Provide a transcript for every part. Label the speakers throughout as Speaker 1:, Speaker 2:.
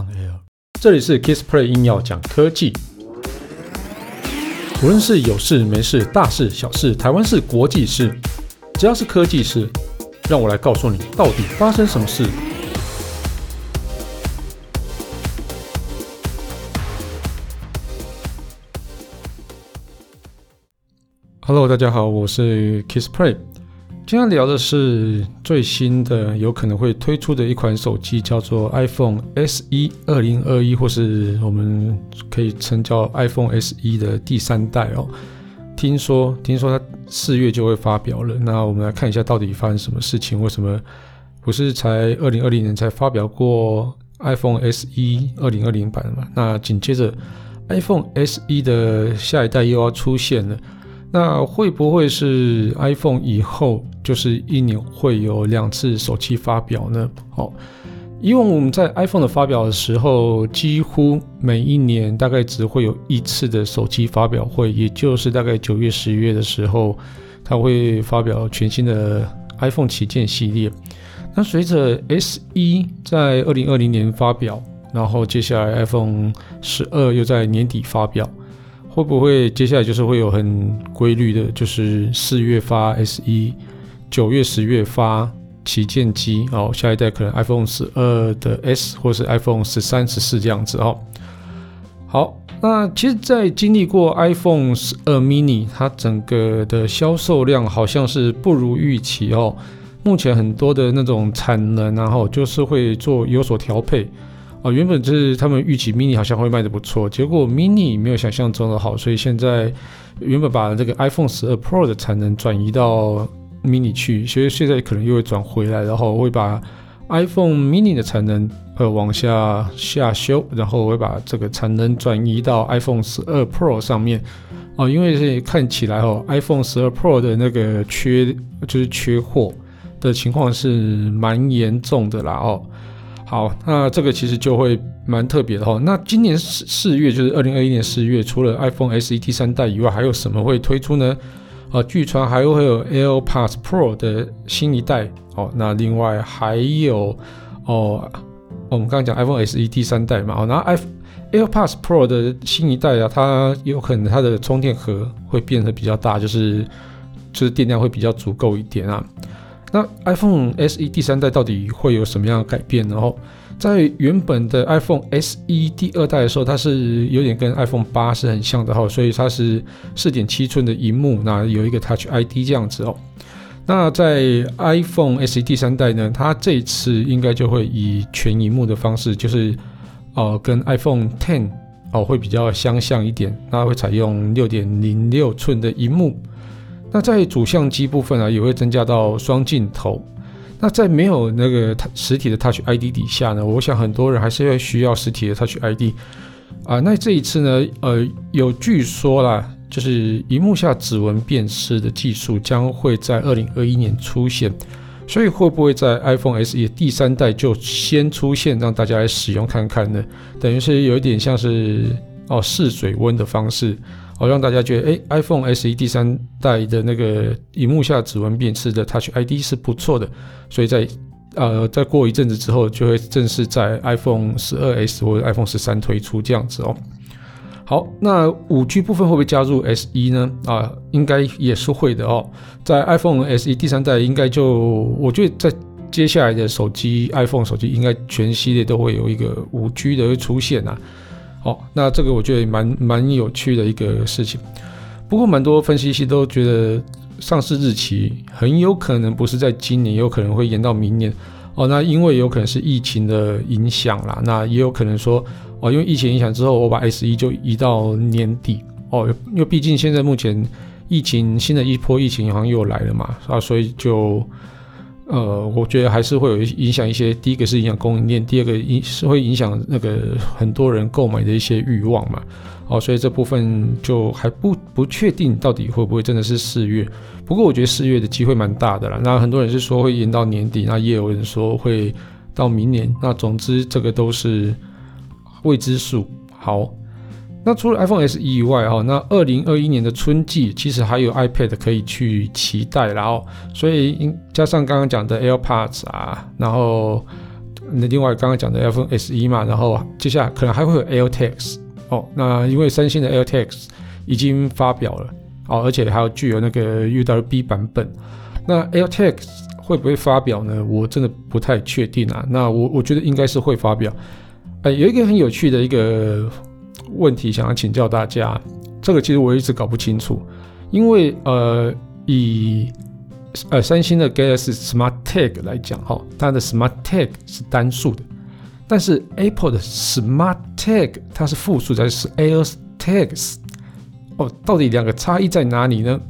Speaker 1: on air。这里是 Kissplay 硬要讲科技，无论是有事没事、大事小事、台湾事、国际事，只要是科技事，让我来告诉你到底发生什么事。Hello，大家好，我是 Kissplay。今天聊的是最新的，有可能会推出的一款手机，叫做 iPhone SE 2021，或是我们可以称叫 iPhone SE 的第三代哦。听说，听说它四月就会发表了。那我们来看一下，到底发生什么事情？为什么不是才2020年才发表过 iPhone SE 2020版嘛？那紧接着 iPhone SE 的下一代又要出现了。那会不会是 iPhone 以后就是一年会有两次手机发表呢？好，以往我们在 iPhone 的发表的时候，几乎每一年大概只会有一次的手机发表会，也就是大概九月、十月的时候，它会发表全新的 iPhone 旗舰系列。那随着 SE 在二零二零年发表，然后接下来 iPhone 十二又在年底发表。会不会接下来就是会有很规律的，就是四月发 SE，九月、十月发旗舰机哦，下一代可能 iPhone 十二的 S 或是 iPhone 十三、十四这样子哦。好，那其实，在经历过 iPhone 十二 mini，它整个的销售量好像是不如预期哦。目前很多的那种产能，然后就是会做有所调配。啊，原本就是他们预期 mini 好像会卖得不错，结果 mini 没有想象中的好，所以现在原本把这个 iPhone 十二 Pro 的产能转移到 mini 去，所以现在可能又会转回来，然后会把 iPhone mini 的产能呃往下下修，然后会把这个产能转移到 iPhone 十二 Pro 上面。哦，因为是看起来哦，iPhone 十二 Pro 的那个缺就是缺货的情况是蛮严重的啦哦。好，那这个其实就会蛮特别的哈。那今年四四月，就是二零二一年四月，除了 iPhone SE 第三代以外，还有什么会推出呢？啊，据传还会有 AirPods Pro 的新一代。哦，那另外还有哦，我们刚刚讲 iPhone SE 第三代嘛。哦，那 i AirPods Pro 的新一代啊，它有可能它的充电盒会变得比较大，就是就是电量会比较足够一点啊。那 iPhone SE 第三代到底会有什么样的改变呢？然后在原本的 iPhone SE 第二代的时候，它是有点跟 iPhone 八是很像的哈，所以它是四点七寸的荧幕，那有一个 Touch ID 这样子哦。那在 iPhone SE 第三代呢，它这次应该就会以全荧幕的方式，就是呃跟 iPhone Ten 哦会比较相像一点，它会采用六点零六寸的荧幕。那在主相机部分啊，也会增加到双镜头。那在没有那个实体的 Touch ID 底下呢，我想很多人还是会需要实体的 Touch ID 啊。那这一次呢，呃，有据说啦，就是荧幕下指纹辨识的技术将会在二零二一年出现。所以会不会在 iPhone SE 第三代就先出现，让大家来使用看看呢？等于是有一点像是哦试水温的方式。哦，让大家觉得，哎，iPhone SE 第三代的那个荧幕下指纹辨识的 Touch ID 是不错的，所以在呃再过一阵子之后，就会正式在 iPhone 十二 S 或者 iPhone 十三推出这样子哦。好，那五 G 部分会不会加入 SE 呢？啊，应该也是会的哦。在 iPhone SE 第三代，应该就我觉得在接下来的手机 iPhone 手机，应该全系列都会有一个五 G 的会出现啊。好、哦，那这个我觉得也蛮蛮有趣的一个事情。不过，蛮多分析师都觉得上市日期很有可能不是在今年，有可能会延到明年。哦，那因为有可能是疫情的影响啦，那也有可能说，哦，因为疫情影响之后，我把 SE 就移到年底。哦，因为毕竟现在目前疫情新的一波疫情好像又来了嘛，啊，所以就。呃，我觉得还是会有影响一些。第一个是影响供应链，第二个影是会影响那个很多人购买的一些欲望嘛。哦，所以这部分就还不不确定到底会不会真的是四月。不过我觉得四月的机会蛮大的啦。那很多人是说会延到年底，那也有人说会到明年。那总之这个都是未知数。好。那除了 iPhone SE 以外，哈，那二零二一年的春季其实还有 iPad 可以去期待，然后，所以加上刚刚讲的 AirPods 啊，然后那另外刚刚讲的 iPhone SE 嘛，然后接下来可能还会有 AirTags 哦。那因为三星的 AirTags 已经发表了哦，而且还有具有那个 UWB 版本。那 AirTags 会不会发表呢？我真的不太确定啊。那我我觉得应该是会发表。哎，有一个很有趣的一个问题想要请教大家，这个其实我一直搞不清楚，因为呃以呃三星的 Galaxy Smart Tag 来讲哈，它的 Smart Tag 是单数的，但是 Apple 的 Smart Tag 它是复数，才是 AirTags 哦，到底两个差异在哪里呢？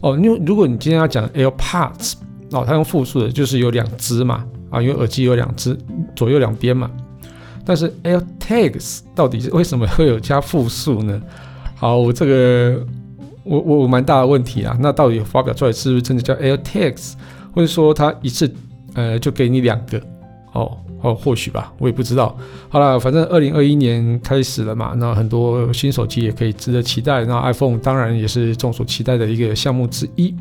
Speaker 1: 哦，因为如果你今天要讲 AirPods 哦，它用复数的，就是有两只嘛啊，因为耳机有两只，左右两边嘛。但是 AirTags 到底是为什么会有加复数呢？好，我这个我我我蛮大的问题啊。那到底发表出来是不是真的叫 AirTags，或者说它一次呃就给你两个？哦哦，或许吧，我也不知道。好了，反正二零二一年开始了嘛，那很多新手机也可以值得期待。那 iPhone 当然也是众所期待的一个项目之一。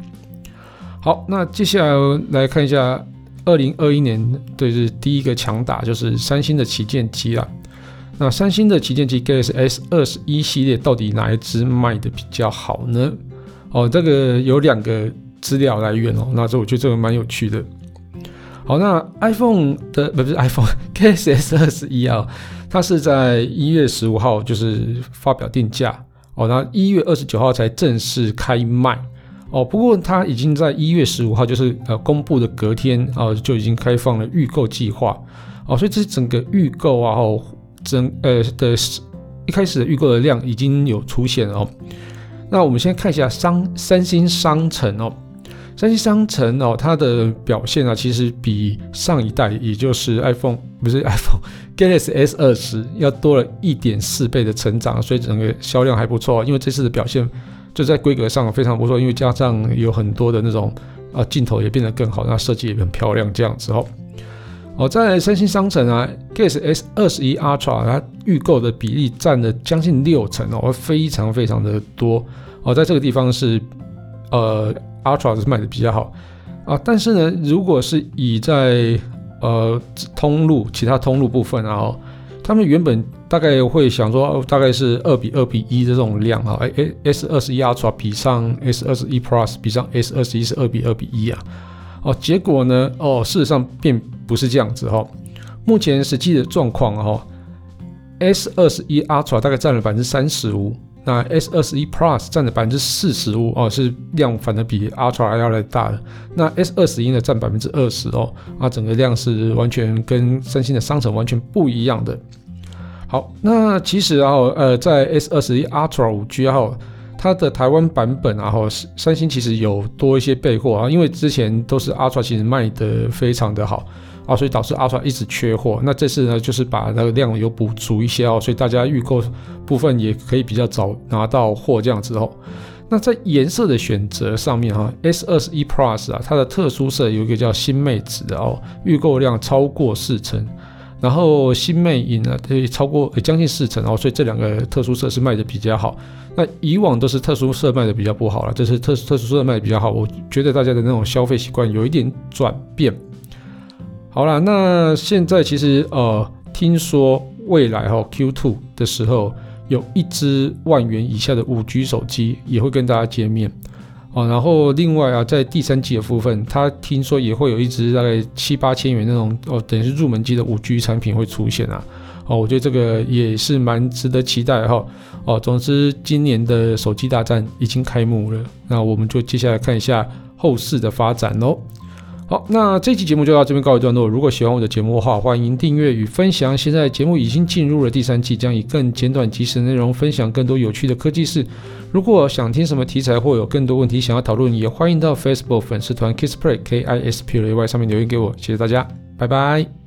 Speaker 1: 好，那接下来来看一下。二零二一年，对，是第一个强打，就是三星的旗舰机啦。那三星的旗舰机 Galaxy S 二十一系列到底哪一支卖的比较好呢？哦，这个有两个资料来源哦。那这我觉得这个蛮有趣的。好，那 iPhone 的不是 iPhone Galaxy S 二十一啊，它是在一月十五号就是发表定价哦，那一月二十九号才正式开卖。哦，不过它已经在一月十五号，就是呃公布的隔天啊、就已经开放了预购计划。哦，所以这整个预购啊，哦，整呃的一开始的预购的量已经有出现哦。那我们先看一下商三星商城哦，三星商城哦，它的表现啊，其实比上一代，也就是 iPhone 不是 iPhone Galaxy S 二十要多了一点四倍的成长，所以整个销量还不错，因为这次的表现。就在规格上非常不错，因为加上有很多的那种啊镜头也变得更好，那设计也很漂亮这样子哦。哦，在三星商城啊，Galaxy S 二十一 Ultra 它预购的比例占了将近六成哦，非常非常的多哦。在这个地方是呃 Ultra 是卖的比较好啊，但是呢，如果是以在呃通路其他通路部分啊。他们原本大概会想说，大概是二比二比一的这种量啊，哎哎，S 二十一 Ultra 比上 S 二十一 Plus 比上 S 二十一是二比二比一啊，哦，结果呢，哦，事实上并不是这样子哈、哦。目前实际的状况哈，S 二十一 Ultra 大概占了百分之三十五，那 S 二十一 Plus 占了百分之四十五哦，是量反而比 Ultra 还要来大的。那 S 二十一呢，占百分之二十哦，啊，整个量是完全跟三星的商城完全不一样的。好，那其实啊，呃，在 S 二十一 Ultra 五 G 啊，它的台湾版本啊，后三星其实有多一些备货啊，因为之前都是 Ultra 其实卖的非常的好啊，所以导致阿 l 一直缺货。那这次呢，就是把那个量有补足一些哦，所以大家预购部分也可以比较早拿到货这样子哦。那在颜色的选择上面哈，S 二十一 Plus 啊，它的特殊色有一个叫新魅紫的哦，预购量超过四成。然后新魅影呢，可以超过将近四成哦，所以这两个特殊色是卖的比较好。那以往都是特殊色卖的比较不好了，这是特特殊色卖的比较好。我觉得大家的那种消费习惯有一点转变。好了，那现在其实呃，听说未来哈、哦、Q2 的时候，有一支万元以下的五 G 手机也会跟大家见面。哦，然后另外啊，在第三季的部分，他听说也会有一支大概七八千元那种哦，等于是入门机的五 G 产品会出现啊。哦，我觉得这个也是蛮值得期待哈。哦，总之今年的手机大战已经开幕了，那我们就接下来看一下后市的发展喽。好，那这期节目就到这边告一段落。如果喜欢我的节目的话，欢迎订阅与分享。现在节目已经进入了第三季，将以更简短及时的内容分享更多有趣的科技事。如果想听什么题材或有更多问题想要讨论，也欢迎到 Facebook 粉丝团 Kiss Play K I S P L A Y 上面留言给我。谢谢大家，拜拜。